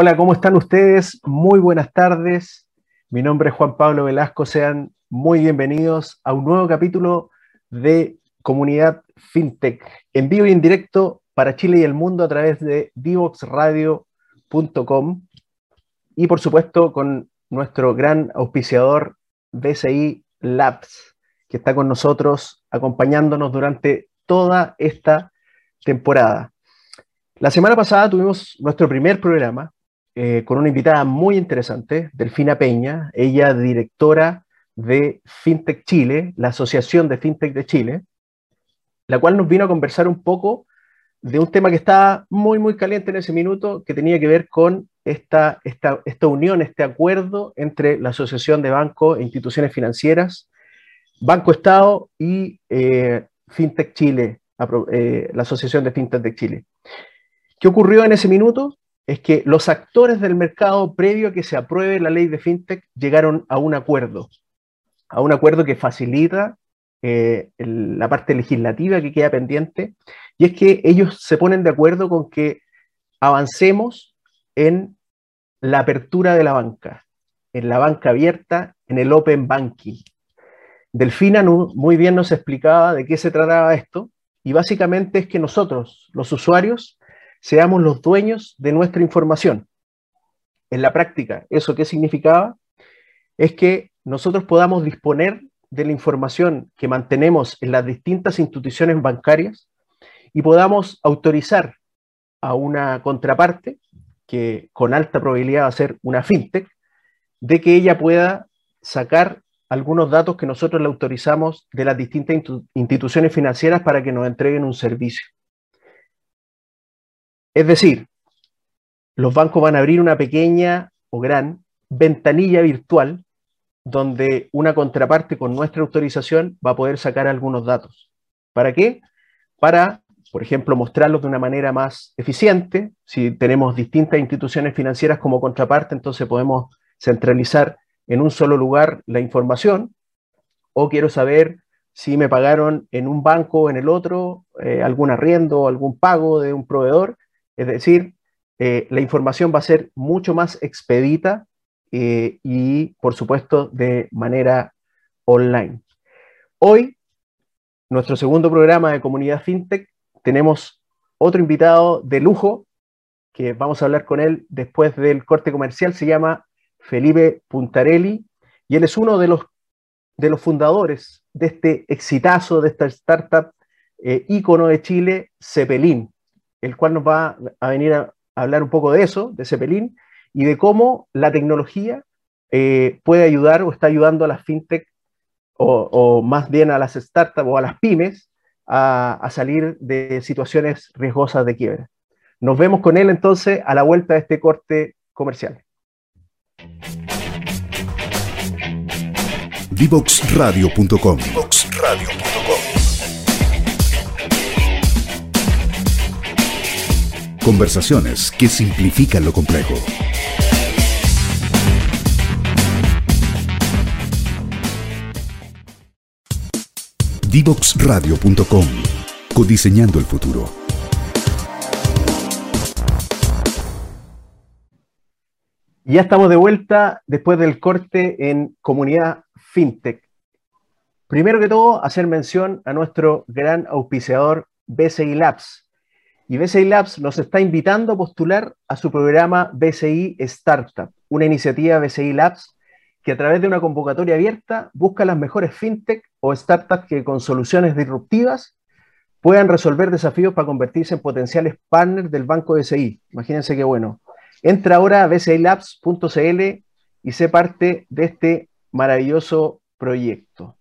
Hola, ¿cómo están ustedes? Muy buenas tardes. Mi nombre es Juan Pablo Velasco. Sean muy bienvenidos a un nuevo capítulo de Comunidad FinTech, en vivo y en directo para Chile y el mundo a través de divoxradio.com y por supuesto con nuestro gran auspiciador BCI Labs, que está con nosotros acompañándonos durante toda esta temporada. La semana pasada tuvimos nuestro primer programa eh, con una invitada muy interesante, Delfina Peña, ella directora de FinTech Chile, la Asociación de FinTech de Chile, la cual nos vino a conversar un poco de un tema que estaba muy, muy caliente en ese minuto, que tenía que ver con esta, esta, esta unión, este acuerdo entre la Asociación de Bancos e Instituciones Financieras, Banco Estado y eh, FinTech Chile, eh, la Asociación de FinTech de Chile. ¿Qué ocurrió en ese minuto? Es que los actores del mercado, previo a que se apruebe la ley de FinTech, llegaron a un acuerdo, a un acuerdo que facilita eh, la parte legislativa que queda pendiente, y es que ellos se ponen de acuerdo con que avancemos en la apertura de la banca, en la banca abierta, en el open banking. Delfina muy bien nos explicaba de qué se trataba esto, y básicamente es que nosotros, los usuarios, seamos los dueños de nuestra información. En la práctica, ¿eso qué significaba? Es que nosotros podamos disponer de la información que mantenemos en las distintas instituciones bancarias y podamos autorizar a una contraparte, que con alta probabilidad va a ser una fintech, de que ella pueda sacar algunos datos que nosotros le autorizamos de las distintas instituciones financieras para que nos entreguen un servicio. Es decir, los bancos van a abrir una pequeña o gran ventanilla virtual donde una contraparte con nuestra autorización va a poder sacar algunos datos. ¿Para qué? Para, por ejemplo, mostrarlos de una manera más eficiente. Si tenemos distintas instituciones financieras como contraparte, entonces podemos centralizar en un solo lugar la información. O quiero saber si me pagaron en un banco o en el otro eh, algún arriendo o algún pago de un proveedor es decir, eh, la información va a ser mucho más expedita eh, y, por supuesto, de manera online. Hoy, nuestro segundo programa de Comunidad FinTech, tenemos otro invitado de lujo, que vamos a hablar con él después del corte comercial, se llama Felipe Puntarelli, y él es uno de los, de los fundadores de este exitazo, de esta startup eh, ícono de Chile, Cepelín el cual nos va a venir a hablar un poco de eso, de Cepelín, y de cómo la tecnología eh, puede ayudar o está ayudando a las fintech, o, más bien a las startups o a las pymes, a, salir de situaciones riesgosas de quiebra. Nos vemos con él entonces a la vuelta de este corte comercial. Divoxradio.com Conversaciones que simplifican lo complejo. Divoxradio.com Codiseñando el futuro. Ya estamos de vuelta después del corte en comunidad FinTech. Primero que todo, hacer mención a nuestro gran auspiciador BCI Labs, y BCI Labs nos está invitando a postular a su programa BCI Startup, una iniciativa BCI Labs que a través de una convocatoria abierta busca las mejores fintech o startups que con soluciones disruptivas puedan resolver desafíos para convertirse en potenciales partners del banco BCI. Imagínense qué bueno. Entra ahora a bcilabs.cl y sé parte de este maravilloso proyecto.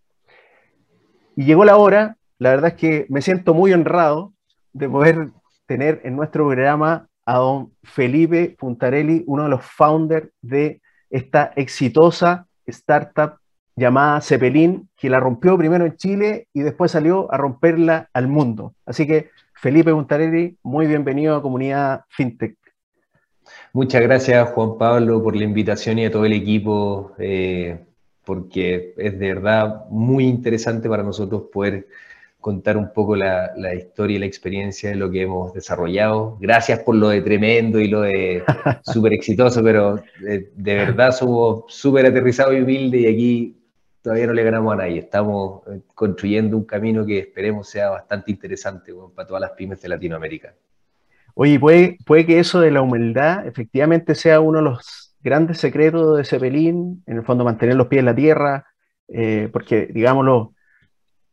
Y llegó la hora, la verdad es que me siento muy honrado de poder tener en nuestro programa a don Felipe Puntarelli, uno de los founders de esta exitosa startup llamada Cepelín, que la rompió primero en Chile y después salió a romperla al mundo. Así que Felipe Puntarelli, muy bienvenido a Comunidad FinTech. Muchas gracias Juan Pablo por la invitación y a todo el equipo, eh, porque es de verdad muy interesante para nosotros poder contar un poco la, historia y la experiencia de lo que hemos desarrollado. Gracias por lo de tremendo y lo de súper exitoso, pero de, verdad somos súper aterrizados y humildes y aquí todavía no le ganamos a nadie. Estamos eh, construyendo un camino que esperemos sea bastante interesante para todas las pymes de Latinoamérica. Oye, puede, puede que eso de la humildad efectivamente sea uno de los grandes secretos de Cepelín, en el fondo mantener los pies en la tierra, eh, porque digámoslo,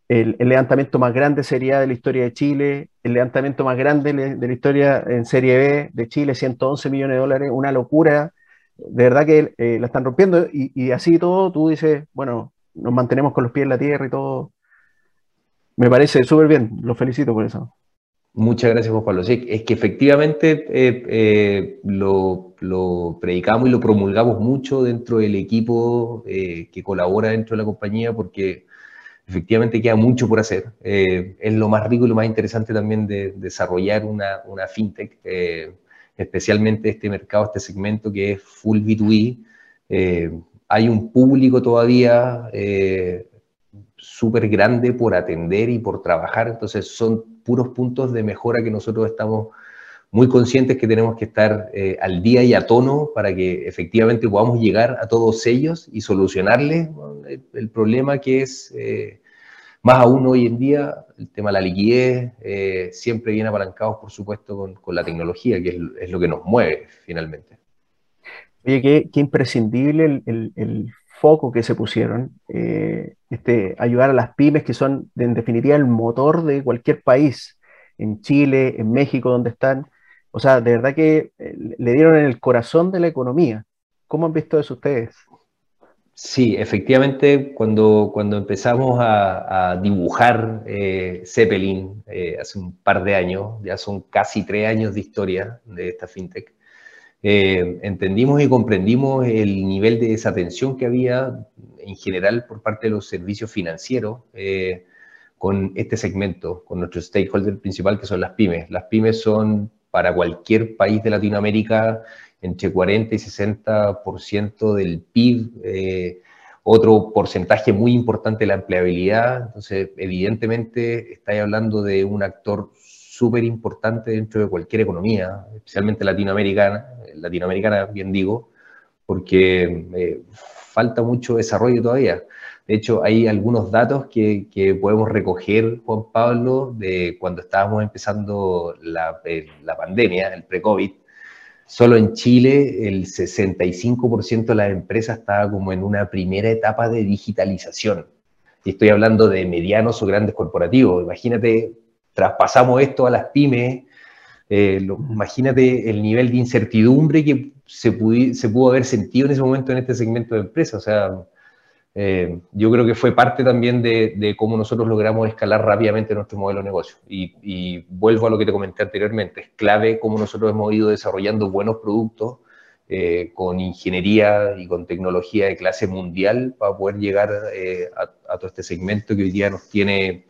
el, levantamiento más grande sería de la historia de Chile, el levantamiento más grande de la historia en Serie B de Chile, 111 millones de dólares, una locura. De verdad que eh, la están rompiendo y, así todo, tú dices, bueno, nos mantenemos con los pies en la tierra y todo. Me parece súper bien, los felicito por eso. Muchas gracias, Juan Pablo. Sí, es que efectivamente eh, eh, lo, lo, predicamos y lo promulgamos mucho dentro del equipo que colabora dentro de la compañía porque efectivamente queda mucho por hacer. Eh, es lo más rico y lo más interesante también de, desarrollar una, una fintech, eh, especialmente este mercado, este segmento que es full B2B. Eh, hay un público todavía súper grande por atender y por trabajar, entonces son puros puntos de mejora que nosotros estamos muy conscientes que tenemos que estar eh, al día y a tono para que efectivamente podamos llegar a todos ellos y solucionarles el, problema que es, eh, más aún hoy en día, el tema de la liquidez, eh, siempre viene apalancados, por supuesto, con, la tecnología, que es, lo que nos mueve finalmente. Oye, qué, qué imprescindible el, el, foco que se pusieron, este, ayudar a las pymes que son, en definitiva, el motor de cualquier país en Chile, en México, donde están, o sea, de verdad que eh, le dieron en el corazón de la economía. ¿Cómo han visto eso ustedes? Sí, efectivamente, cuando, cuando empezamos a, dibujar eh, Zeppelin eh, hace un par de años, ya son casi tres años de historia de esta fintech, entendimos y comprendimos el nivel de desatención que había en general por parte de los servicios financieros con este segmento, con nuestro stakeholder principal que son las pymes. Las pymes son para cualquier país de Latinoamérica entre 40 y 60% del PIB, eh, otro porcentaje muy importante de la empleabilidad. Entonces, evidentemente, estáis hablando de un actor súper importante dentro de cualquier economía, especialmente latinoamericana, latinoamericana, bien digo, porque eh, falta mucho desarrollo todavía. De hecho, hay algunos datos que, podemos recoger, Juan Pablo, de cuando estábamos empezando la, la pandemia, el pre-COVID. Solo en Chile el 65% de las empresas estaba como en una primera etapa de digitalización. Y estoy hablando de medianos o grandes corporativos. Imagínate, traspasamos esto a las pymes, eh, imagínate el nivel de incertidumbre que se, se pudo haber sentido en ese momento en este segmento de empresas. O sea, eh, yo creo que fue parte también de, cómo nosotros logramos escalar rápidamente nuestro modelo de negocio. Y, vuelvo a lo que te comenté anteriormente, es clave cómo nosotros hemos ido desarrollando buenos productos eh, con ingeniería y con tecnología de clase mundial para poder llegar eh, a, todo este segmento que hoy día nos tiene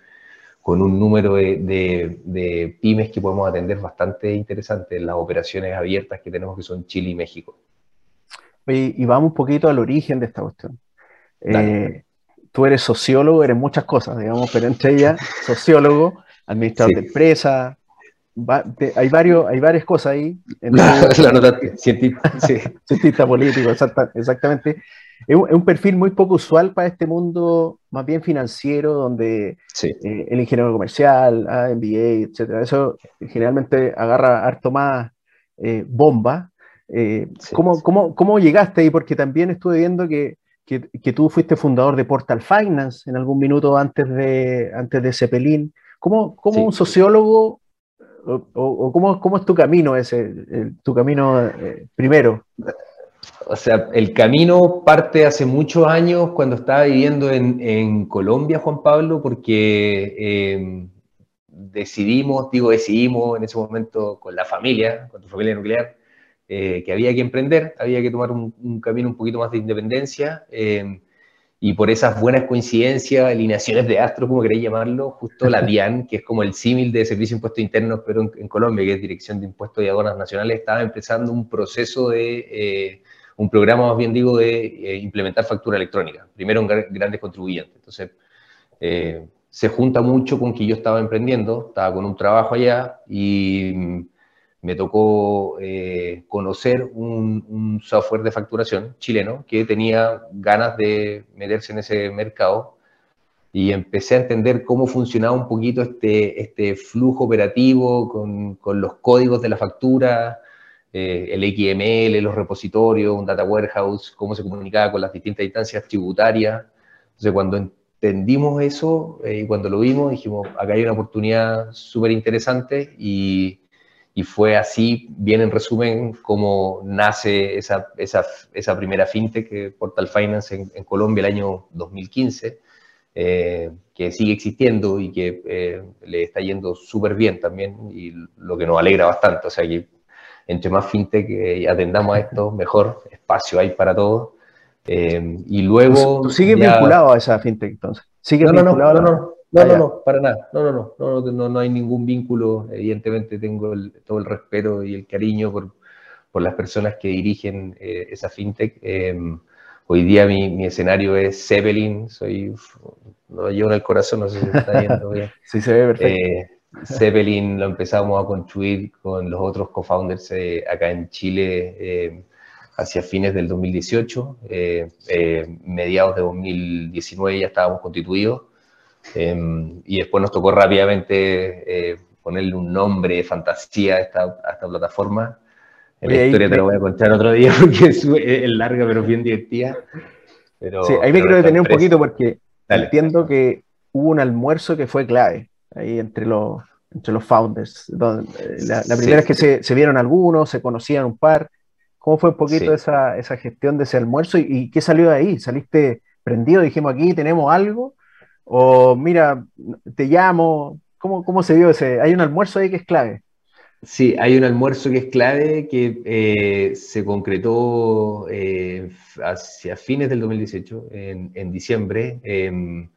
con un número de, de pymes que podemos atender bastante interesante en las operaciones abiertas que tenemos que son Chile y México. y vamos un poquito al origen de esta cuestión. Eh, tú eres sociólogo, eres muchas cosas, digamos, pero entre ellas, sociólogo, administrador de empresa, hay, varios, hay varias cosas ahí. cientista, político, exactamente. Es un, perfil muy poco usual para este mundo más bien financiero, donde eh, el ingeniero comercial, ah, MBA, etcétera, eso generalmente agarra harto más eh, bomba. ¿cómo, cómo, cómo llegaste ahí? Porque también estuve viendo que que, tú fuiste fundador de Portal Finance en algún minuto antes de, antes de Cepelín. ¿Cómo, cómo un sociólogo, o, cómo, cómo, es tu camino ese, tu camino eh, primero? O sea, el camino parte hace muchos años cuando estaba viviendo en, en Colombia, Juan Pablo, porque eh, decidimos, digo decidimos en ese momento con la familia, con tu familia nuclear, eh, que había que emprender, había que tomar un, camino un poquito más de independencia. Eh, y por esas buenas coincidencias, alineaciones de astros, como queréis llamarlo, justo la DIAN, que es como el símil de Servicio de Impuestos Internos, pero en, Colombia, que es Dirección de Impuestos y Aduanas Nacionales, estaba empezando un proceso de, eh, un programa más bien digo, de implementar factura electrónica, primero en grandes contribuyentes. Entonces, se junta mucho con que yo estaba emprendiendo, estaba con un trabajo allá y mm, me tocó eh, conocer un, software de facturación chileno que tenía ganas de meterse en ese mercado y empecé a entender cómo funcionaba un poquito este, este flujo operativo con, con los códigos de la factura, eh, el XML, los repositorios, un data warehouse, cómo se comunicaba con las distintas instancias tributarias. Entonces, cuando entendimos eso eh, y cuando lo vimos, dijimos, acá hay una oportunidad súper interesante y, y, fue así, bien en resumen, cómo nace esa, esa, esa primera fintech, que Portal Finance en, en Colombia el año 2015 eh, que sigue existiendo y que eh, le está yendo súper bien también, y lo que nos alegra bastante. O sea que entre más fintech eh, atendamos a esto, mejor espacio hay para todos. y luego. ¿Tú sigues vinculado a esa fintech entonces? ¿Sigues no, no, no, no, no, no, no, no, para nada. No, no, no, no, no, no hay ningún vínculo. Evidentemente tengo todo el respeto y el cariño por, por las personas que dirigen esa fintech. Hoy día mi, escenario es Zeppelin, soy, lo llevo en el corazón, no sé si está viendo bien. sí, se ve perfecto. Eh, Zeppelin lo empezamos a construir con los otros co-founders eh, acá en Chile eh, hacia fines del 2018. mediados de 2019 ya estábamos constituidos. Y después nos tocó rápidamente ponerle un nombre, fantasía a esta, a esta plataforma. La historia te la voy a contar otro día porque es, larga pero bien divertida. Pero, sí, ahí me quiero detener un poquito porque entiendo que hubo un almuerzo que fue clave ahí entre los, entre los founders. Eh, la, primera es que se, se, vieron algunos, se conocían un par. ¿Cómo fue un poquito esa, esa, gestión de ese almuerzo y, y, qué salió de ahí? ¿Saliste prendido? Dijimos aquí tenemos algo. O mira, te llamo. ¿Cómo, cómo se vio ese? Hay un almuerzo ahí que es clave. Sí, hay un almuerzo que es clave que eh, se concretó eh, hacia fines del 2018, en, diciembre. Em,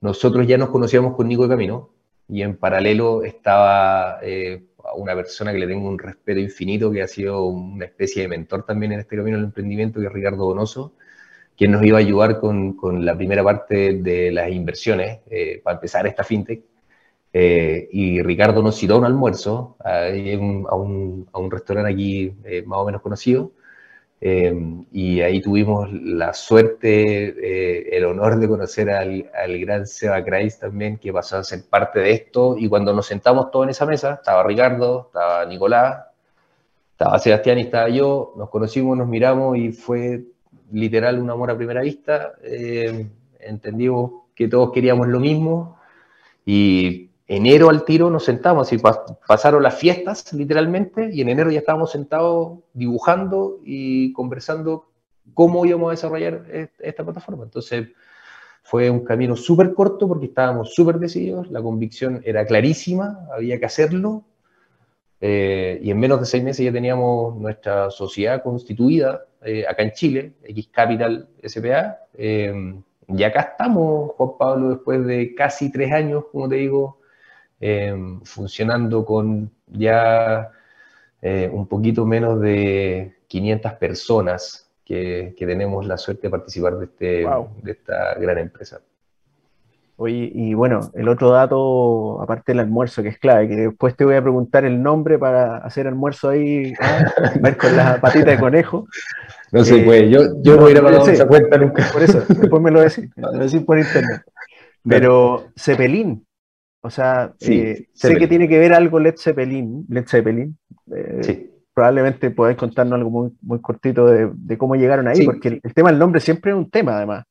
nosotros ya nos conocíamos con Nico de Camino y en paralelo estaba eh, una persona que le tengo un respeto infinito, que ha sido una especie de mentor también en este camino del emprendimiento, que es Ricardo Donoso, quien nos iba a ayudar con, con la primera parte de las inversiones para empezar esta fintech. Eh, y Ricardo nos citó a un almuerzo a, un, a un, restaurante aquí eh, más o menos conocido. Eh, y ahí tuvimos la suerte, el honor de conocer al, al, gran Seba Kreis también, que pasó a ser parte de esto. Y cuando nos sentamos todos en esa mesa, estaba Ricardo, estaba Nicolás, estaba Sebastián y estaba yo, nos conocimos, nos miramos y fue literal un amor a primera vista. entendimos que todos queríamos lo mismo y enero al tiro nos sentamos y pasaron las fiestas literalmente y en enero ya estábamos sentados dibujando y conversando cómo íbamos a desarrollar esta plataforma. Entonces fue un camino súper corto porque estábamos súper decididos, la convicción era clarísima, había que hacerlo eh, y en menos de seis meses ya teníamos nuestra sociedad constituida eh, acá en Chile, X Capital SPA. Eh, y acá estamos, Juan Pablo, después de casi tres años, como te digo, Em, funcionando con ya eh, un poquito menos de 500 personas que, tenemos la suerte de participar de, este, de esta gran empresa. Oye, y bueno, el otro dato, aparte del almuerzo, que es clave, que después te voy a preguntar el nombre para hacer almuerzo ahí, ¿ah? ver con la patita de conejo. No se puede, yo, yo no, voy a ir a esa cuenta nunca. Por eso, después me lo decís, me lo decís por internet. Pero Cepelín, o sea, eh, sé que tiene que ver algo Led Zeppelin. Led Zeppelin. Eh, probablemente podáis contarnos algo muy, muy cortito de, cómo llegaron ahí, porque el, tema del nombre siempre es un tema, además.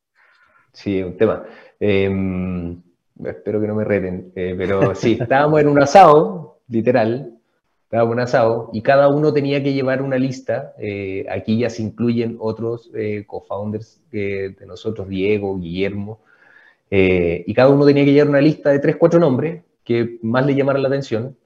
Sí, un tema. Em, espero que no me reten, eh, pero sí, estábamos en un asado, literal, estábamos en un asado, y cada uno tenía que llevar una lista. aquí ya se incluyen otros co-founders de nosotros, Diego, Guillermo, eh, y cada uno tenía que llevar una lista de tres, cuatro nombres que más le llamaran la atención.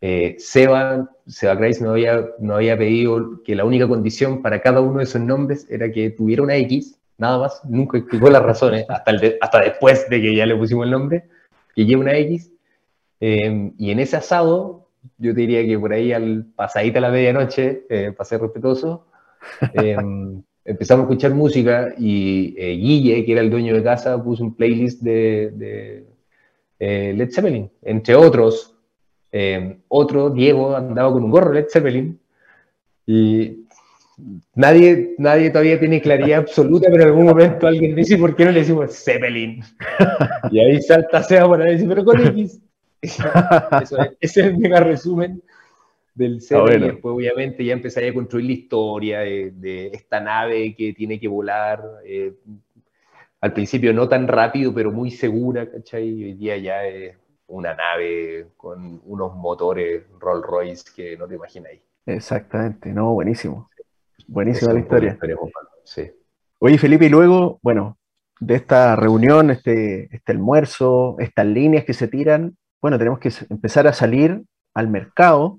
Eh, Seba, Seba Kreis no había, no había pedido que la única condición para cada uno de esos nombres era que tuviera una X, nada más, nunca explicó las razones, hasta, hasta después de que ya le pusimos el nombre, que lleve una X. Eh, y en ese asado, yo diría que por ahí al pasadita la medianoche, para ser respetuoso, empezamos a escuchar música y eh, Guille, que era el dueño de casa, puso un playlist de, eh, Led Zeppelin. Entre otros, eh, otro, Diego, andaba con un gorro Led Zeppelin y nadie, nadie todavía tiene claridad absoluta, pero en algún momento alguien dice, ¿por qué no le decimos Zeppelin? Y ahí salta Seba para decir, pero con X. ese es el mega resumen del ah, Zeppelin. Y después, obviamente, ya empezaría a construir la historia de, esta nave que tiene que volar. Eh, al principio no tan rápido, pero muy segura, ¿cachai? Hoy día ya es una nave con unos motores Rolls Royce que no te imagináis. Exactamente, no, buenísimo. Buenísima la historia. sí. Oye, Felipe, y luego, bueno, de esta reunión, este, este almuerzo, estas líneas que se tiran, bueno, tenemos que empezar a salir al mercado,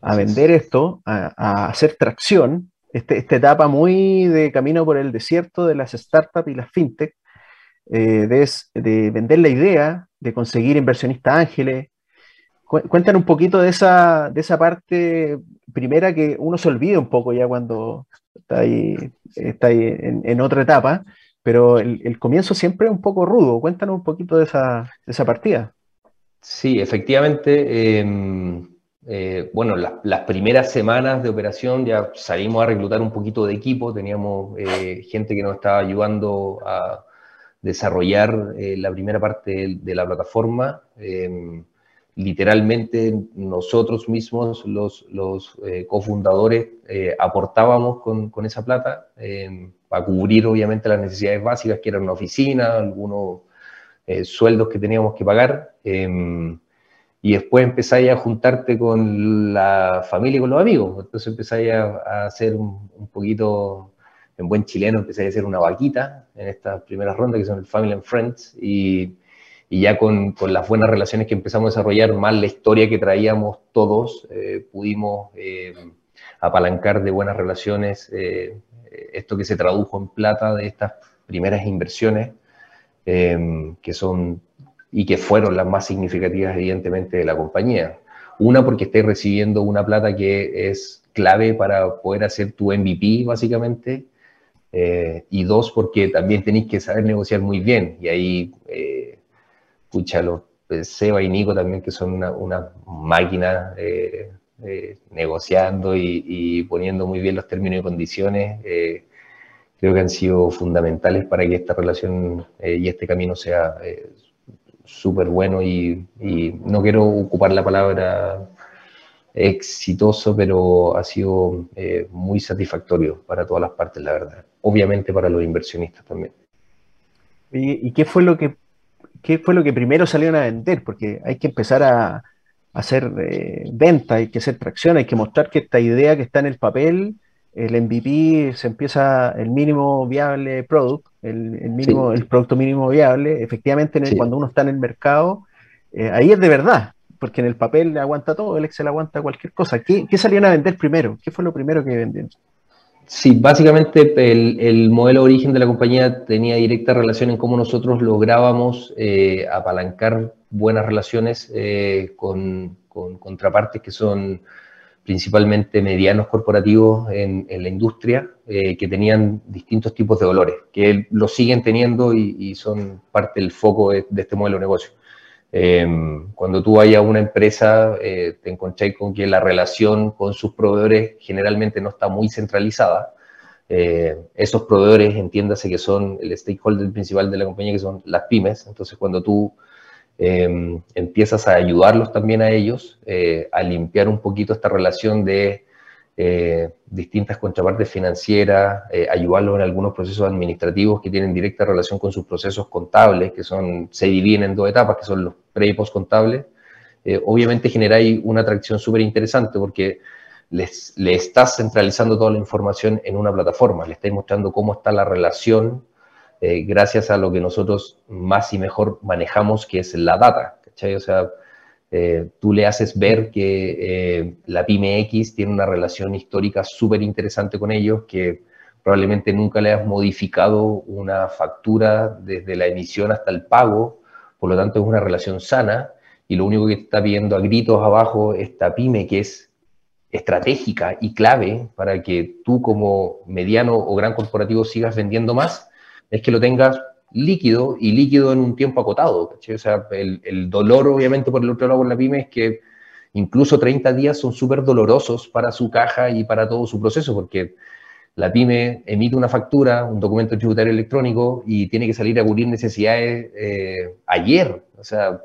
a vender esto, a, hacer tracción. Este, esta etapa muy de camino por el desierto de las startups y las fintech, eh, de, de, vender la idea, de conseguir inversionistas ángeles. Cuéntanos un poquito de esa, de esa parte primera que uno se olvida un poco ya cuando está ahí, está ahí en, otra etapa, pero el, comienzo siempre es un poco rudo. Cuéntanos un poquito de esa, esa partida. Sí, efectivamente. Em, eh, bueno, las primeras semanas de operación ya salimos a reclutar un poquito de equipo, teníamos eh, gente que nos estaba ayudando a desarrollar eh, la primera parte de, la plataforma. Literalmente nosotros mismos, los, los cofundadores, aportábamos con, con, esa plata em, para cubrir obviamente las necesidades básicas, que eran una oficina, algunos sueldos que teníamos que pagar. Em, y después empezáis a juntarte con la familia y con los amigos. Entonces empezáis a, hacer un, poquito, en buen chileno, empezáis a hacer una vaquita en estas primeras rondas que son el Family and Friends. Y ya con, con, las buenas relaciones que empezamos a desarrollar, más la historia que traíamos todos, eh, pudimos eh, apalancar de buenas relaciones eh, esto que se tradujo en plata de estas primeras inversiones, que son y que fueron las más significativas, evidentemente, de la compañía. Una, porque estáis recibiendo una plata que es clave para poder hacer tu MVP, básicamente. Eh, y dos, porque también tenéis que saber negociar muy bien. Y ahí, eh, escucha, los pues, Seba y Nico también, que son una, una máquina eh, negociando y, poniendo muy bien los términos y condiciones, creo que han sido fundamentales para que esta relación y este camino sea súper bueno y, no quiero ocupar la palabra exitoso, pero ha sido eh, muy satisfactorio para todas las partes, la verdad. Obviamente para los inversionistas también. ¿Y, qué fue lo que qué fue lo que primero salieron a vender? Porque hay que empezar a, hacer eh, venta, hay que hacer tracción, hay que mostrar que esta idea que está en el papel el MVP se empieza el mínimo viable product, el, mínimo, el producto mínimo viable, efectivamente cuando uno está en el mercado, eh, ahí es de verdad, porque en el papel le aguanta todo, el Excel aguanta cualquier cosa. ¿Qué, ¿Qué, salían a vender primero? ¿Qué fue lo primero que vendieron? Sí, básicamente el, el, modelo de origen de la compañía tenía directa relación en cómo nosotros lográbamos eh, apalancar buenas relaciones eh, con, con contrapartes que son principalmente medianos corporativos en, la industria eh, que tenían distintos tipos de dolores, que lo siguen teniendo y, son parte del foco de, este modelo de negocio. Em, cuando tú vayas a una empresa, eh, te encontrás con que la relación con sus proveedores generalmente no está muy centralizada. Eh, esos proveedores, entiéndase que son el stakeholder principal de la compañía, que son las pymes. Entonces, cuando tú Em, empiezas a ayudarlos también a ellos eh, a limpiar un poquito esta relación de distintas contrapartes financieras, ayudarlos en algunos procesos administrativos que tienen directa relación con sus procesos contables, que son, se dividen en dos etapas, que son los pre y post contables. obviamente generáis una atracción súper interesante porque les, le estás centralizando toda la información en una plataforma, le estáis mostrando cómo está la relación eh, gracias a lo que nosotros más y mejor manejamos, que es la data. ¿cachai? O sea, eh, tú le haces ver que eh, la pyme tiene una relación histórica súper interesante con ellos, que probablemente nunca le has modificado una factura desde la emisión hasta el pago, por lo tanto es una relación sana, y lo único que está viendo a gritos abajo esta pyme que es estratégica y clave para que tú como mediano o gran corporativo sigas vendiendo más, es que lo tengas líquido y líquido en un tiempo acotado. O sea, el, dolor, obviamente, por el otro lado, con la pyme es que incluso 30 días son súper dolorosos para su caja y para todo su proceso, porque la pyme emite una factura, un documento tributario electrónico y tiene que salir a cubrir necesidades eh, ayer. O sea,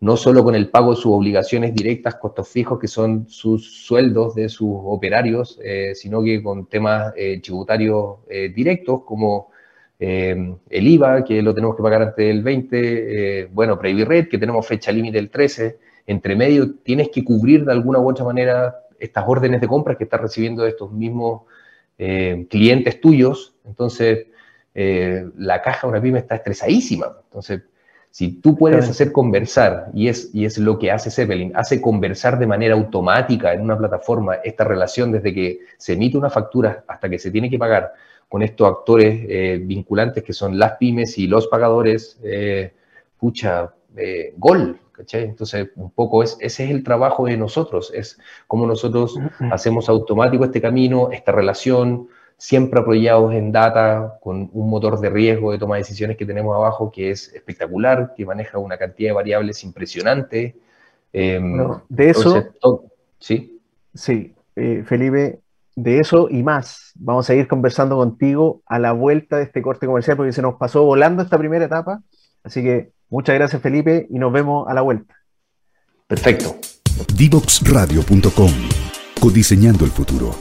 no solo con el pago de sus obligaciones directas, costos fijos, que son sus sueldos de sus operarios, eh, sino que con temas eh, tributarios directos como el IVA, que lo tenemos que pagar antes del 20, bueno, Red, que tenemos fecha límite del 13, entre medio tienes que cubrir de alguna u otra manera estas órdenes de compras que estás recibiendo de estos mismos clientes tuyos, entonces la caja de una pyme está estresadísima, entonces si tú puedes hacer conversar, y es, y es lo que hace Zeppelin, hace conversar de manera automática en una plataforma esta relación desde que se emite una factura hasta que se tiene que pagar con estos actores eh, vinculantes que son las pymes y los pagadores, eh, pucha, eh, gol, ¿cachai? Entonces, un poco es, ese es el trabajo de nosotros, es cómo nosotros hacemos automático este camino, esta relación, siempre apoyados en data, con un motor de riesgo de toma de decisiones que tenemos abajo que es espectacular, que maneja una cantidad de variables impresionante. Em, de eso, sí. Sí, eh, Felipe, de eso y más vamos a ir conversando contigo a la vuelta de este corte comercial porque se nos pasó volando esta primera etapa. Así que muchas gracias Felipe y nos vemos a la vuelta. Perfecto. Divoxradio.com Codiseñando el futuro.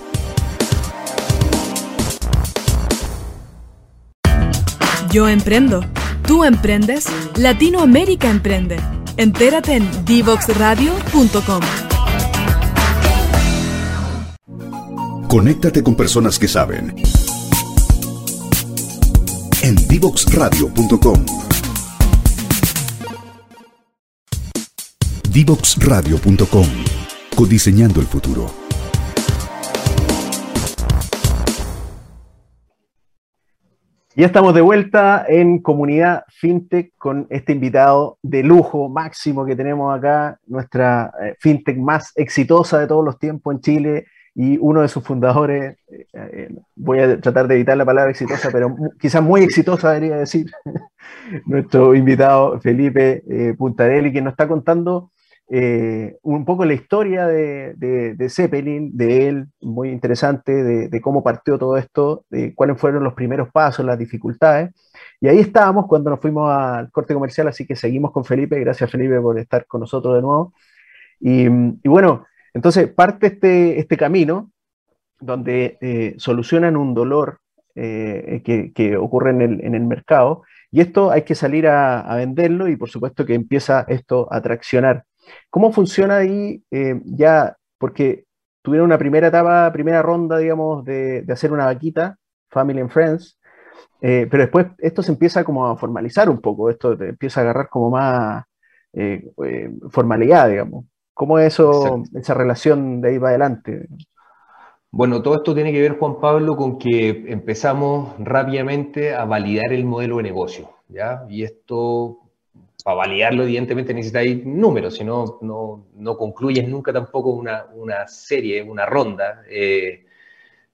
Yo emprendo. ¿Tú emprendes? Latinoamérica emprende. Entérate en divoxradio.com. Conéctate con personas que saben. En divoxradio.com. Divoxradio.com. Codiseñando el futuro. Ya estamos de vuelta en Comunidad FinTech con este invitado de lujo máximo que tenemos acá, nuestra eh, FinTech más exitosa de todos los tiempos en Chile y uno de sus fundadores, eh, eh, voy a tratar de evitar la palabra exitosa, pero quizás muy exitosa debería decir, nuestro invitado Felipe Puntarelli, que nos está contando eh, un poco la historia de, de, Zeppelin, de él, muy interesante, de, cómo partió todo esto, de cuáles fueron los primeros pasos, las dificultades. Y ahí estábamos cuando nos fuimos al corte comercial, así que seguimos con Felipe. Gracias Felipe por estar con nosotros de nuevo. Y, bueno, entonces parte este, este camino donde eh, solucionan un dolor eh, que, que, ocurre en el, en el, mercado. Y esto hay que salir a, a venderlo y por supuesto que empieza esto a traccionar. ¿Cómo funciona ahí eh, ya? Porque tuvieron una primera etapa, primera ronda, digamos, de, hacer una vaquita, Family and Friends, eh, pero después esto se empieza como a formalizar un poco, esto empieza a agarrar como más eh, formalidad, digamos. ¿Cómo es eso, esa relación de ahí para adelante? Bueno, todo esto tiene que ver, Juan Pablo, con que empezamos rápidamente a validar el modelo de negocio, ¿ya? Y esto para validarlo, evidentemente necesitáis números, si no, no, concluyes nunca tampoco una, serie, una ronda. Eh,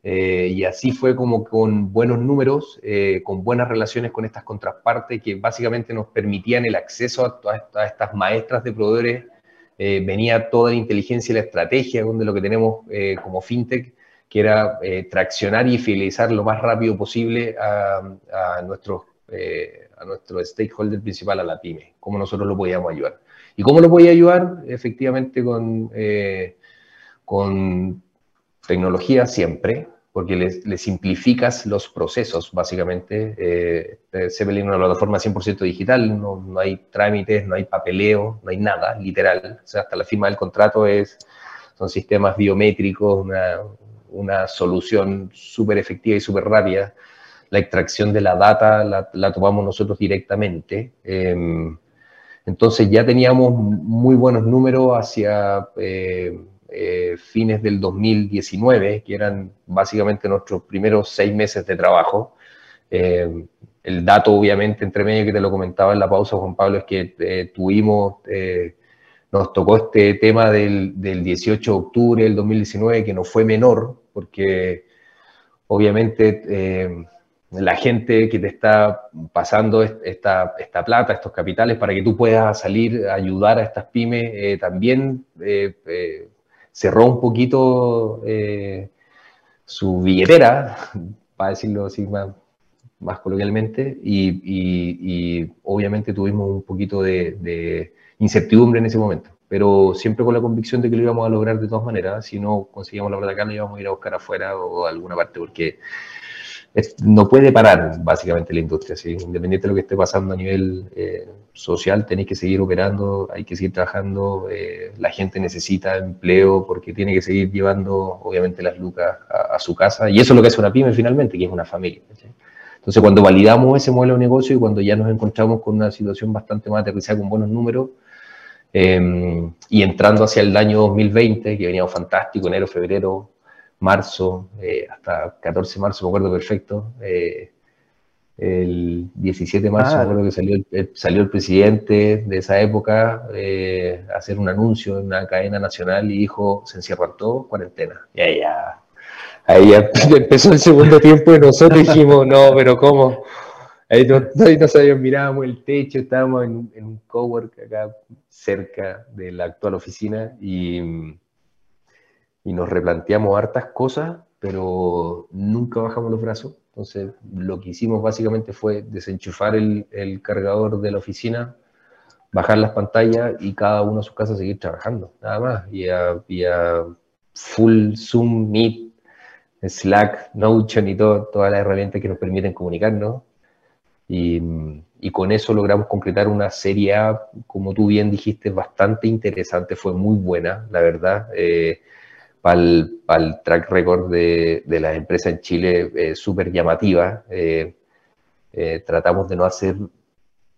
eh, y así fue como con buenos números, eh, con buenas relaciones con estas contrapartes que básicamente nos permitían el acceso a todas estas maestras de proveedores. venía toda la inteligencia y la estrategia de lo que tenemos como fintech, que era traccionar y fidelizar lo más rápido posible a, a nuestros a nuestro stakeholder principal, a la pyme, cómo nosotros lo podíamos ayudar. ¿Y cómo lo podía ayudar? Efectivamente con, eh, con tecnología siempre, porque le, simplificas los procesos, básicamente. Eh, Zeppelin es una plataforma 100% digital, no, no, hay trámites, no hay papeleo, no hay nada, literal. O sea, hasta la firma del contrato es, son sistemas biométricos, una, una solución súper efectiva y súper rápida la extracción de la data la, tomamos nosotros directamente. Em, entonces ya teníamos muy buenos números hacia eh, eh, fines del 2019, que eran básicamente nuestros primeros seis meses de trabajo. Em, el dato, obviamente, entre medio que te lo comentaba en la pausa, Juan Pablo, es que eh, tuvimos, nos tocó este tema del, del 18 de octubre del 2019, que no fue menor, porque obviamente la gente que te está pasando esta, esta, plata, estos capitales, para que tú puedas salir ayudar a estas pymes, eh, también eh, cerró un poquito su billetera, para decirlo así más, más coloquialmente, y, obviamente tuvimos un poquito de, incertidumbre en ese momento, pero siempre con la convicción de que lo íbamos a lograr de todas maneras, si no conseguíamos la verdad acá, lo íbamos a ir a buscar afuera o a alguna parte, porque no puede parar básicamente la industria, ¿sí? independiente de lo que esté pasando a nivel eh, social, tenéis que seguir operando, hay que seguir trabajando, eh, la gente necesita empleo porque tiene que seguir llevando obviamente las lucas a, su casa y eso es lo que hace una pyme finalmente, que es una familia. Entonces cuando validamos ese modelo de negocio y cuando ya nos encontramos con una situación bastante más aterrizada con buenos números, em, y entrando hacia el año 2020, que venía fantástico, enero, febrero, marzo, eh, hasta 14 de marzo, me acuerdo perfecto. Eh, el 17 de marzo, me acuerdo que salió el, salió el presidente de esa época eh, a hacer un anuncio en una cadena nacional y dijo: se encierran todos, cuarentena. Y ahí ya, ahí ya empezó el segundo tiempo y nosotros dijimos: no, pero ¿cómo? Ahí no, no sabíamos, mirábamos el techo, estábamos en, en un cowork acá cerca de la actual oficina y y nos replanteamos hartas cosas, pero nunca bajamos los brazos. Entonces, lo que hicimos básicamente fue desenchufar el, el cargador de la oficina, bajar las pantallas y cada uno a su casa seguir trabajando, nada más. Y a, full Zoom, Meet, Slack, Notion y todo, todas las herramientas que nos permiten comunicarnos. Y, y, con eso logramos concretar una serie A, como tú bien dijiste, bastante interesante, fue muy buena, la verdad. Eh, para el, track record de, de las empresas en Chile eh, súper llamativa. Eh, eh, tratamos de no hacer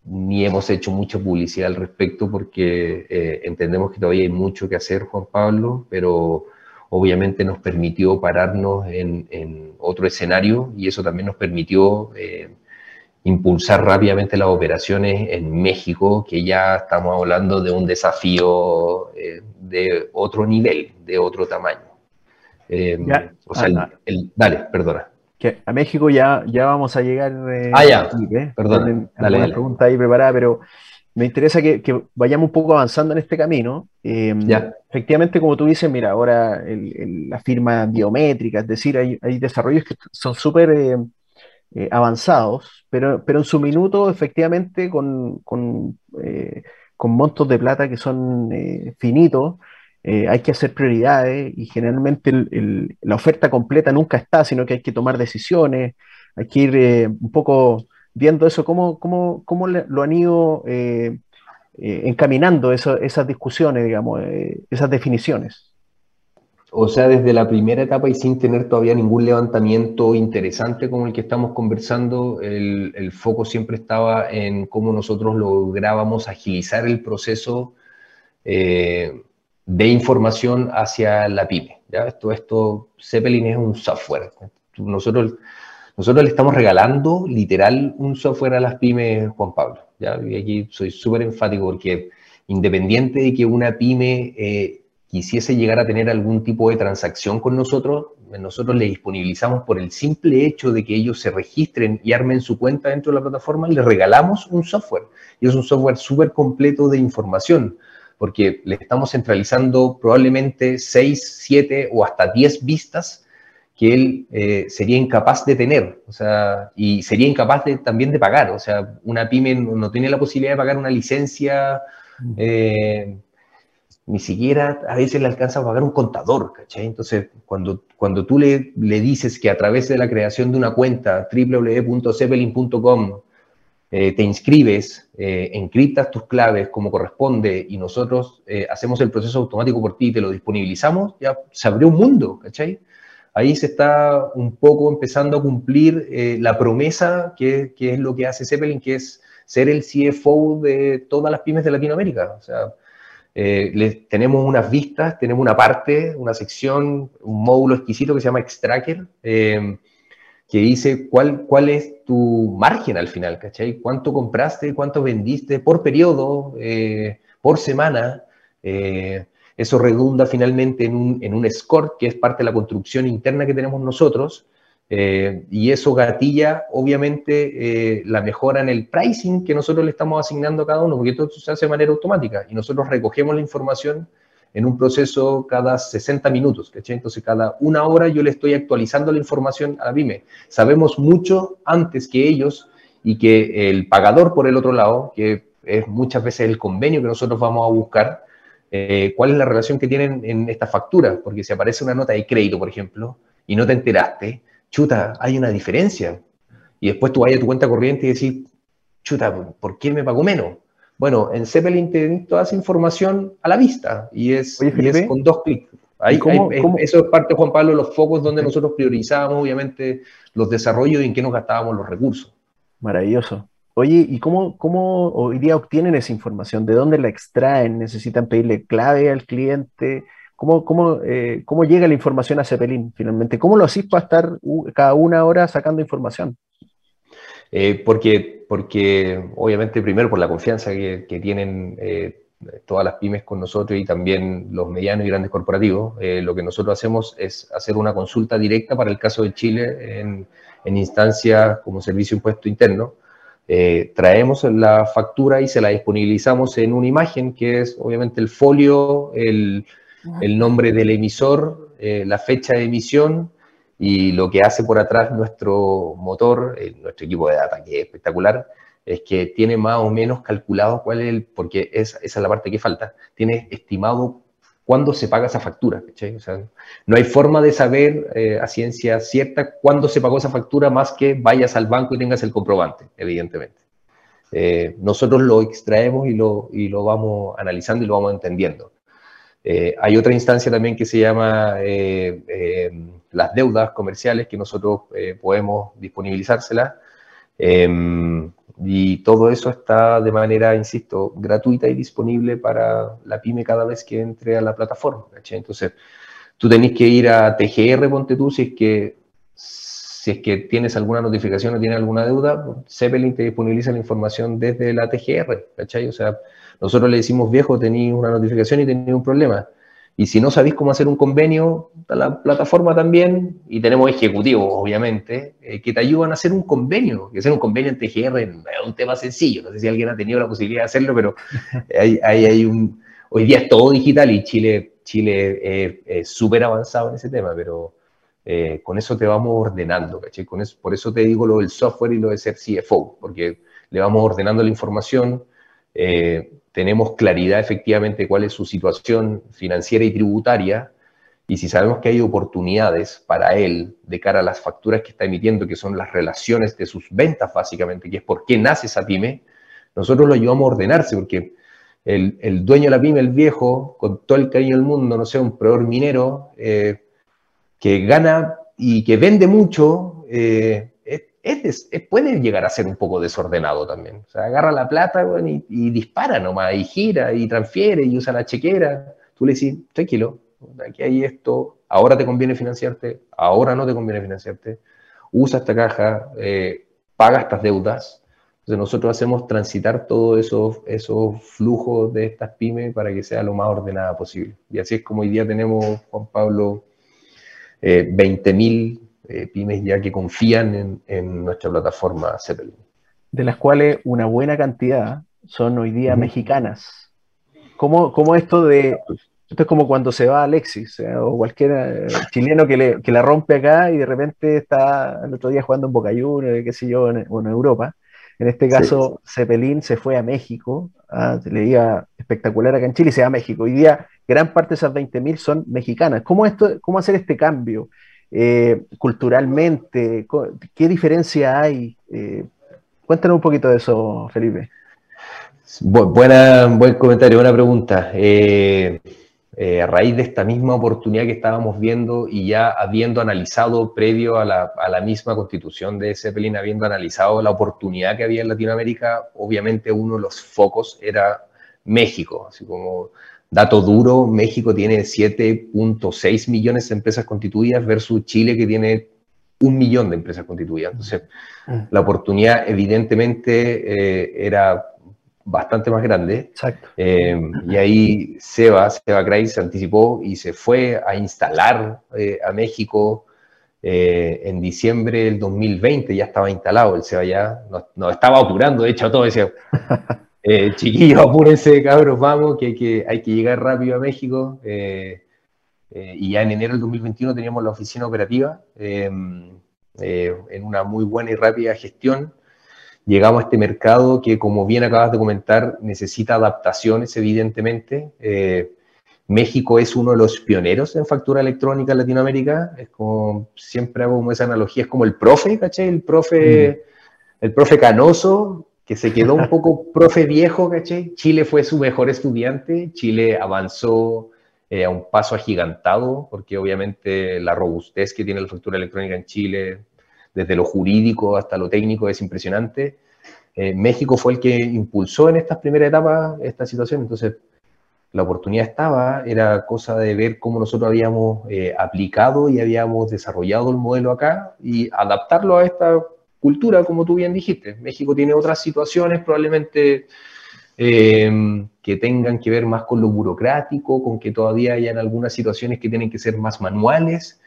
ni hemos hecho mucha publicidad al respecto porque entendemos que todavía hay mucho que hacer, Juan Pablo, pero obviamente nos permitió pararnos en, en otro escenario y eso también nos permitió impulsar rápidamente las operaciones en México, que ya estamos hablando de un desafío de otro nivel, de otro tamaño. Eh, o sea, el, dale, perdona. Que a México ya, ya vamos a llegar. Eh, ah, ya, ¿eh? perdona. Dale, dale. pregunta ahí preparada, pero me interesa que, que, vayamos un poco avanzando en este camino. ya. Efectivamente, como tú dices, mira, ahora la firma biométrica, es decir, hay, hay desarrollos que son súper avanzados, pero, pero en su minuto, efectivamente, con, con, con montos de plata que son finitos, eh, hay que hacer prioridades y generalmente la oferta completa nunca está, sino que hay que tomar decisiones, hay que ir eh, un poco viendo eso, cómo, cómo, cómo lo han ido eh, encaminando esas discusiones, digamos, esas definiciones. O sea, desde la primera etapa y sin tener todavía ningún levantamiento interesante como el que estamos conversando, el, el foco siempre estaba en cómo nosotros lográbamos agilizar el proceso eh, de información hacia la pyme. ¿ya? Esto, esto, Zeppelin es un software. Nosotros, nosotros le estamos regalando literal un software a las pymes, Juan Pablo. ¿ya? Y aquí soy súper enfático porque independiente de que una pyme eh, quisiese llegar a tener algún tipo de transacción con nosotros, nosotros le disponibilizamos por el simple hecho de que ellos se registren y armen su cuenta dentro de la plataforma, le regalamos un software. Y es un software súper completo de información porque le estamos centralizando probablemente 6, 7 o hasta 10 vistas que él eh, sería incapaz de tener, o sea, y sería incapaz de, también de pagar, o sea, una pyme no, tiene la posibilidad de pagar una licencia, eh, ni siquiera a veces le alcanza a pagar un contador, ¿cachai? Entonces, cuando, cuando tú le, le dices que a través de la creación de una cuenta, www.zeppelin.com, eh, te inscribes, eh, encriptas tus claves como corresponde y nosotros eh, hacemos el proceso automático por ti y te lo disponibilizamos, ya se abrió un mundo, ¿cachai? Ahí se está un poco empezando a cumplir la promesa que, que, es lo que hace Zeppelin, que es ser el CFO de todas las pymes de Latinoamérica. O sea, les, tenemos unas vistas, tenemos una parte, una sección, un módulo exquisito que se llama Extracker que dice cuál, cuál es tu margen al final, ¿cachai? ¿Cuánto compraste, cuánto vendiste por periodo, eh, por semana? Eh, eso redunda finalmente en un, en un, score que es parte de la construcción interna que tenemos nosotros, Eh, y eso gatilla, obviamente, eh, la mejora en el pricing que nosotros le estamos asignando a cada uno, porque esto se hace de manera automática y nosotros recogemos la información en un proceso cada 60 minutos, ¿cachai? Entonces, cada una hora yo le estoy actualizando la información a la pyme. Sabemos mucho antes que ellos y que el pagador por el otro lado, que es muchas veces el convenio que nosotros vamos a buscar, eh, cuál es la relación que tienen en esta factura, porque si aparece una nota de crédito, por ejemplo, y no te enteraste, chuta, hay una diferencia. Y después tú vas a tu cuenta corriente y decís, chuta, ¿por qué me pagó menos? Bueno, en Zeppelin te toda esa información a la vista y es, con dos clics. Ahí, eso es parte, Juan Pablo, de los focos donde nosotros priorizábamos, obviamente, los desarrollos y en qué nos gastábamos los recursos. Maravilloso. Oye, ¿y cómo, cómo hoy día obtienen esa información? ¿De dónde la extraen? ¿Necesitan pedirle clave al cliente? ¿Cómo, cómo, eh, cómo llega la información a Cepelín finalmente? ¿Cómo lo hacís para estar cada una hora sacando información? Eh, porque, porque, obviamente, primero por la confianza que, tienen eh, todas las pymes con nosotros y también los medianos y grandes corporativos, lo que nosotros hacemos es hacer una consulta directa para el caso de Chile en, en instancias como servicio impuesto interno. traemos la factura y se la disponibilizamos en una imagen que es obviamente el folio, el, el nombre del emisor, eh, la fecha de emisión y lo que hace por atrás nuestro motor, eh, nuestro equipo de data, que es espectacular, es que tiene más o menos calculado cuál es el, porque esa es la parte que falta, tiene estimado cuándo se paga esa factura. O sea, no hay forma de saber eh, a ciencia cierta cuándo se pagó esa factura más que vayas al banco y tengas el comprobante, evidentemente. nosotros lo extraemos y lo, y lo vamos analizando y lo vamos entendiendo. Eh, hay otra instancia también que se llama eh, eh, las deudas comerciales que nosotros podemos disponibilizárselas. y todo eso está de manera, insisto, gratuita y disponible para la pyme cada vez que entre a la plataforma. Entonces, tú tenés que ir a TGR, ponte tú, si es que si es que tienes alguna notificación o tienes alguna deuda, Zeppelin te disponibiliza la información desde la TGR, ¿cachai? O sea, nosotros le decimos, viejo, tenéis una notificación y tenéis un problema. Y si no sabéis cómo hacer un convenio, está la plataforma también, y tenemos ejecutivos, obviamente, eh, que te ayudan a hacer un convenio. Que hacer un convenio en TGR es un tema sencillo. No sé si alguien ha tenido la posibilidad de hacerlo, pero hay, hay, un... Hoy día es todo digital y Chile, Chile es súper avanzado en ese tema, pero eh, con eso te vamos ordenando, ¿cachai? Con eso, por eso te digo lo del software y lo de ser CFO, porque le vamos ordenando la información, eh, tenemos claridad efectivamente cuál es su situación financiera y tributaria, y si sabemos que hay oportunidades para él de cara a las facturas que está emitiendo, que son las relaciones de sus ventas básicamente, que es por qué nace esa pyme, nosotros lo ayudamos a ordenarse, porque el, dueño de la pyme, el viejo, con todo el cariño del mundo, no sé, un proveedor minero, eh, que gana y que vende mucho, eh, es, puede llegar a ser un poco desordenado también. O sea, agarra la plata y, dispara nomás, y gira, y transfiere, y usa la chequera. Tú le decís, tranquilo, aquí hay esto, ahora te conviene financiarte, ahora no te conviene financiarte, usa esta caja, eh, paga estas deudas. Entonces nosotros hacemos transitar todos esos, esos flujos de estas pymes para que sea lo más ordenada posible. Y así es como hoy día tenemos, Juan Pablo, eh, 20.000 eh, pymes ya que confían en, nuestra plataforma Zeppelin. De las cuales una buena cantidad son hoy día mexicanas. ¿Cómo, esto de... Esto es como cuando se va Alexis o cualquier eh, chileno que, le, la rompe acá y de repente está el otro día jugando en Boca Juniors, qué sé yo, en, en Europa. En este caso, Zeppelin se fue a México, ah, le iba espectacular acá en Chile y se va a México. Hoy día, gran parte de esas 20.000 son mexicanas. ¿Cómo, esto, ¿Cómo hacer este cambio? Eh, culturalmente? ¿Qué diferencia hay? Eh, cuéntanos un poquito de eso, Felipe. buen comentario, buena pregunta. Eh, a raíz de esta misma oportunidad que estábamos viendo y ya habiendo analizado previo a la, a la, misma constitución de Zeppelin, habiendo analizado la oportunidad que había en Latinoamérica, obviamente uno de los focos era México, así como Dato duro, México tiene 7.6 millones de empresas constituidas versus Chile que tiene un millón de empresas constituidas. Entonces, mm. la oportunidad evidentemente eh, era bastante más grande. Exacto. Eh, y ahí Seba, Seba Kreis se anticipó y se fue a instalar eh, a México en diciembre del 2020 ya estaba instalado el SEBA ya, nos, estaba apurando, de hecho todo decía, chiquillos, apúrense, cabros, vamos, que, que, hay que llegar rápido a México. y ya en enero del 2021 teníamos la oficina operativa en una muy buena y rápida gestión llegamos a este mercado que, como bien acabas de comentar, necesita adaptaciones, evidentemente. Eh, México es uno de los pioneros en factura electrónica en Latinoamérica. Es como, siempre hago como esa analogía, es como el profe, ¿cachai? El profe, mm. el profe canoso, que se quedó un poco profe viejo, ¿cachai? Chile fue su mejor estudiante, Chile avanzó eh, a un paso agigantado, porque obviamente la robustez que tiene la factura electrónica en Chile, desde lo jurídico hasta lo técnico, es impresionante. Eh, México fue el que impulsó en estas primeras etapas esta situación, entonces la oportunidad estaba, era cosa de ver cómo nosotros habíamos eh, aplicado y habíamos desarrollado el modelo acá y adaptarlo a esta cultura, como tú bien dijiste. México tiene otras situaciones probablemente eh, que tengan que ver más con lo burocrático, con que todavía hayan algunas situaciones que tienen que ser más manuales,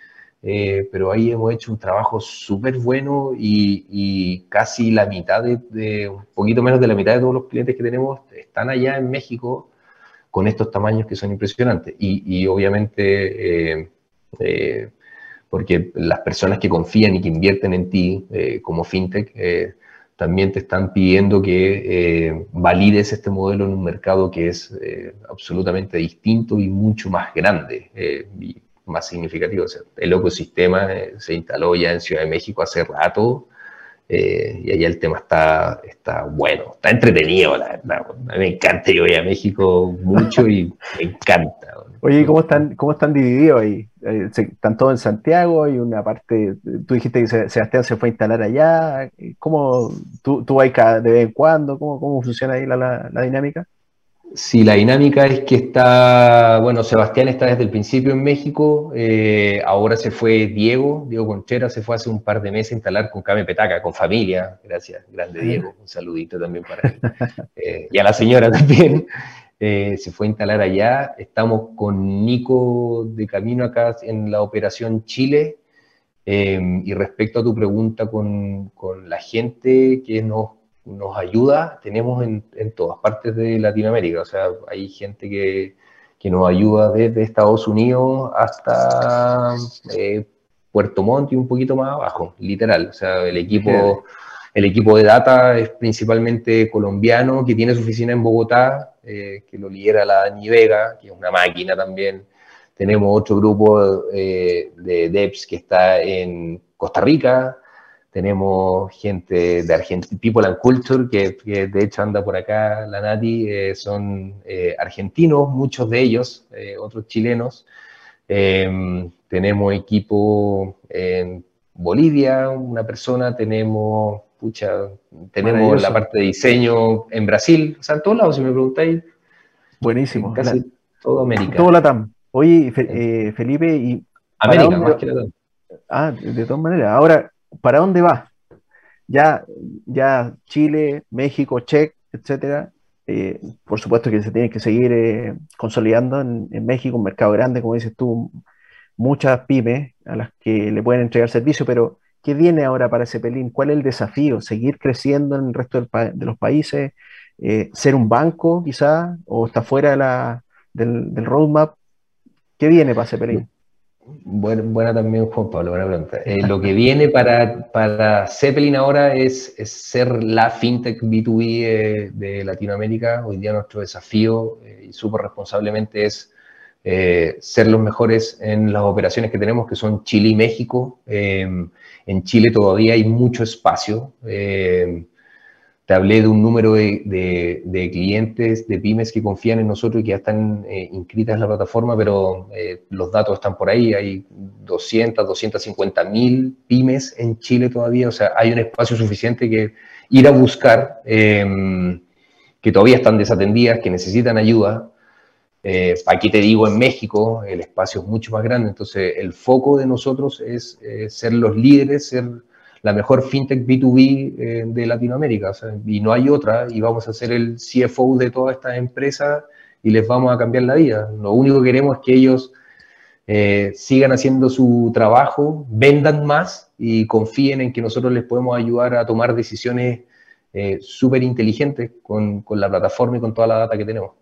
eh, pero ahí hemos hecho un trabajo súper bueno y, casi la mitad de, un poquito menos de la mitad de todos los clientes que tenemos están allá en México con estos tamaños que son impresionantes. Y, obviamente, eh, eh, porque las personas que confían y que invierten en ti como fintech, también te están pidiendo que valides este modelo en un mercado que es absolutamente distinto y mucho más grande más significativo. el ecosistema eh, se instaló ya en Ciudad de México hace rato eh, y allá el tema está, está bueno, está entretenido, la verdad. A mí me encanta, yo voy a México mucho y me encanta. Oye, ¿cómo están, cómo están divididos ahí? Eh, ¿Están todos en Santiago y una parte, tú dijiste que Sebastián se fue a instalar allá? ¿Cómo tú, tú vas de vez en cuando? ¿Cómo, cómo funciona ahí la, la dinámica? Sí, la dinámica es que está, bueno, Sebastián está desde el principio en México, eh, ahora se fue Diego, Diego Conchera se fue hace un par de meses a instalar con Came Petaca, con familia, gracias, grande Diego, un saludito también para él, eh, y a la señora también, eh, se fue a instalar allá, estamos con Nico de camino acá en la operación Chile, y respecto a tu pregunta con, con la gente que nos nos ayuda, tenemos en, todas partes de Latinoamérica, o sea, hay gente que, nos ayuda desde Estados Unidos hasta eh, Puerto Montt y un poquito más abajo, literal, o sea, el equipo, el equipo de data es principalmente colombiano, que tiene su oficina en Bogotá, eh, que lo lidera la Dani Vega, que es una máquina también. Tenemos otro grupo eh, de devs que está en Costa Rica, tenemos gente de Argentina, People and Culture, que, de hecho anda por acá, la Nati, eh, son eh, argentinos, muchos de ellos, eh, otros chilenos. Em, tenemos equipo en Bolivia, una persona, tenemos, pucha, tenemos la parte de diseño en Brasil, o sea, en todos lados, si me preguntáis. Buenísimo. Casi todo América. Todo Latam. Oye, Felipe, y... América, más que Latam. Ah, de todas maneras. Ahora, ¿para dónde va? Ya, ya Chile, México, Check, etcétera. Eh, por supuesto que se tiene que seguir eh, consolidando en, México, un mercado grande, como dices tú, muchas pymes a las que le pueden entregar servicio, pero ¿qué viene ahora para Cepelín? ¿Cuál es el desafío? ¿Seguir creciendo en el resto de los países? Eh, ¿Ser un banco quizá? ¿O está fuera del, del, roadmap? ¿Qué viene para Cepelín? Buena también, Juan Pablo, buena pregunta. Eh, lo que viene para, para Zeppelin ahora es, ser la fintech B2B eh, de Latinoamérica. Hoy día nuestro desafío, eh, y súper responsablemente, es ser los mejores en las operaciones que tenemos, que son Chile y México. en Chile todavía hay mucho espacio te hablé de un número de, clientes, de pymes que confían en nosotros y que ya están eh, inscritas en la plataforma, pero eh, los datos están por ahí. Hay 200, 250 mil pymes en Chile todavía. O sea, hay un espacio suficiente que ir a buscar, em, que todavía están desatendidas, que necesitan ayuda. Eh, aquí te digo, en México el espacio es mucho más grande. Entonces, el foco de nosotros es ser los líderes, ser la mejor fintech B2B eh, de Latinoamérica. y no hay otra, y vamos a ser el CFO de todas estas empresas y les vamos a cambiar la vida. Lo único que queremos es que ellos eh, sigan haciendo su trabajo, vendan más y confíen en que nosotros les podemos ayudar a tomar decisiones eh, súper inteligentes con, con, la plataforma y con toda la data que tenemos.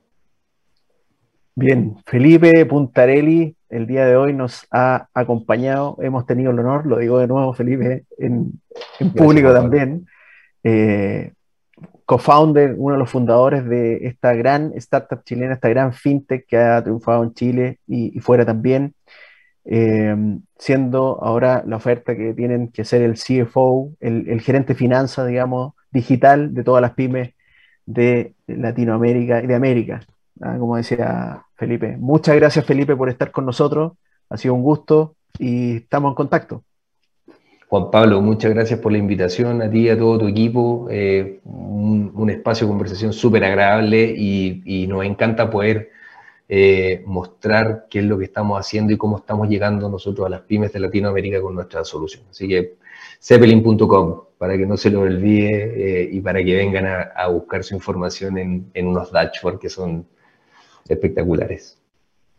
Bien, Felipe Puntarelli el día de hoy nos ha acompañado, hemos tenido el honor, lo digo de nuevo Felipe, en, en público también, eh, co-founder, uno de los fundadores de esta gran startup chilena, esta gran fintech que ha triunfado en Chile y, fuera también, eh, siendo ahora la oferta que tienen que ser el CFO, el, el gerente de finanzas, digamos, digital de todas las pymes de Latinoamérica y de América, ¿ah? como decía Felipe. Muchas gracias Felipe por estar con nosotros, ha sido un gusto y estamos en contacto. Juan Pablo, muchas gracias por la invitación a ti y a todo tu equipo. Eh, un, espacio de conversación súper agradable y, nos encanta poder eh, mostrar qué es lo que estamos haciendo y cómo estamos llegando nosotros a las pymes de Latinoamérica con nuestra solución. Así que zeppelin.com para que no se lo olvide eh, y para que vengan a, buscar su información en, unos dashboards que son espectaculares.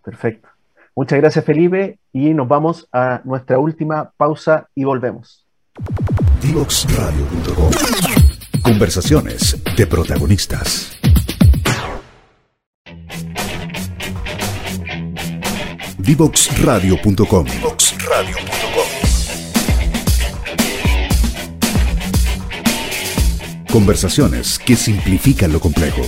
Perfecto. Muchas gracias Felipe y nos vamos a nuestra última pausa y volvemos. Divoxradio.com Conversaciones de protagonistas. Divoxradio.com Conversaciones que simplifican lo complejo.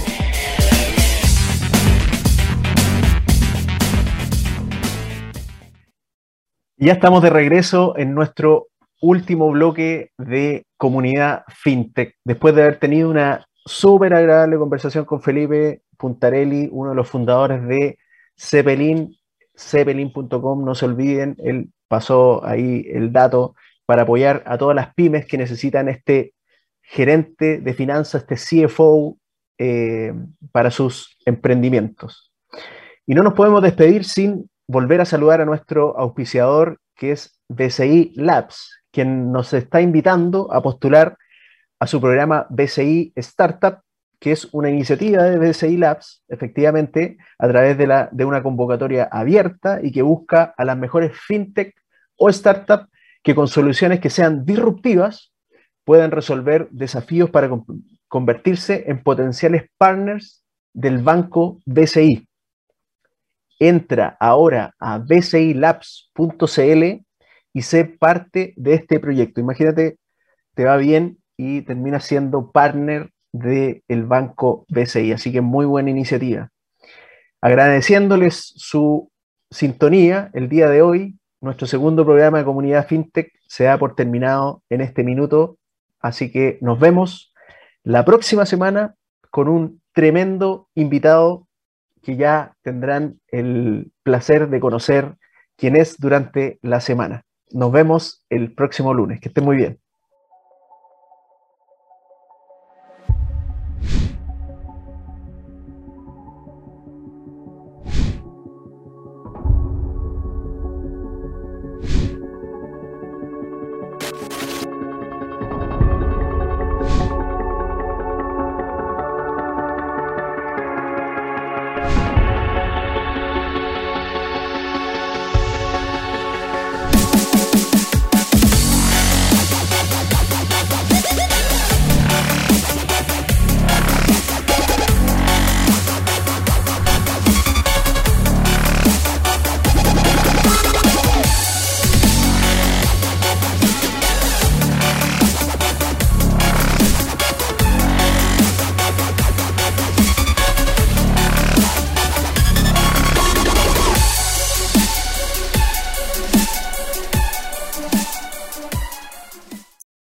Ya estamos de regreso en nuestro último bloque de comunidad fintech. Después de haber tenido una súper agradable conversación con Felipe Puntarelli, uno de los fundadores de Cepelin, cepelin.com, no se olviden, él pasó ahí el dato para apoyar a todas las pymes que necesitan este gerente de finanzas, este CFO eh, para sus emprendimientos. Y no nos podemos despedir sin volver a saludar a nuestro auspiciador, que es BCI Labs, quien nos está invitando a postular a su programa BCI Startup, que es una iniciativa de BCI Labs, efectivamente, a través de, la, una convocatoria abierta y que busca a las mejores fintech o startups que con soluciones que sean disruptivas puedan resolver desafíos para convertirse en potenciales partners del banco BCI entra ahora a bcilabs.cl y sé parte de este proyecto. Imagínate, te va bien y termina siendo partner del banco BCI. Así que muy buena iniciativa. Agradeciéndoles su sintonía el día de hoy, nuestro segundo programa de comunidad FinTech se da por terminado en este minuto. Así que nos vemos la próxima semana con un tremendo invitado que ya tendrán el placer de conocer quién es durante la semana. Nos vemos el próximo lunes. Que estén muy bien.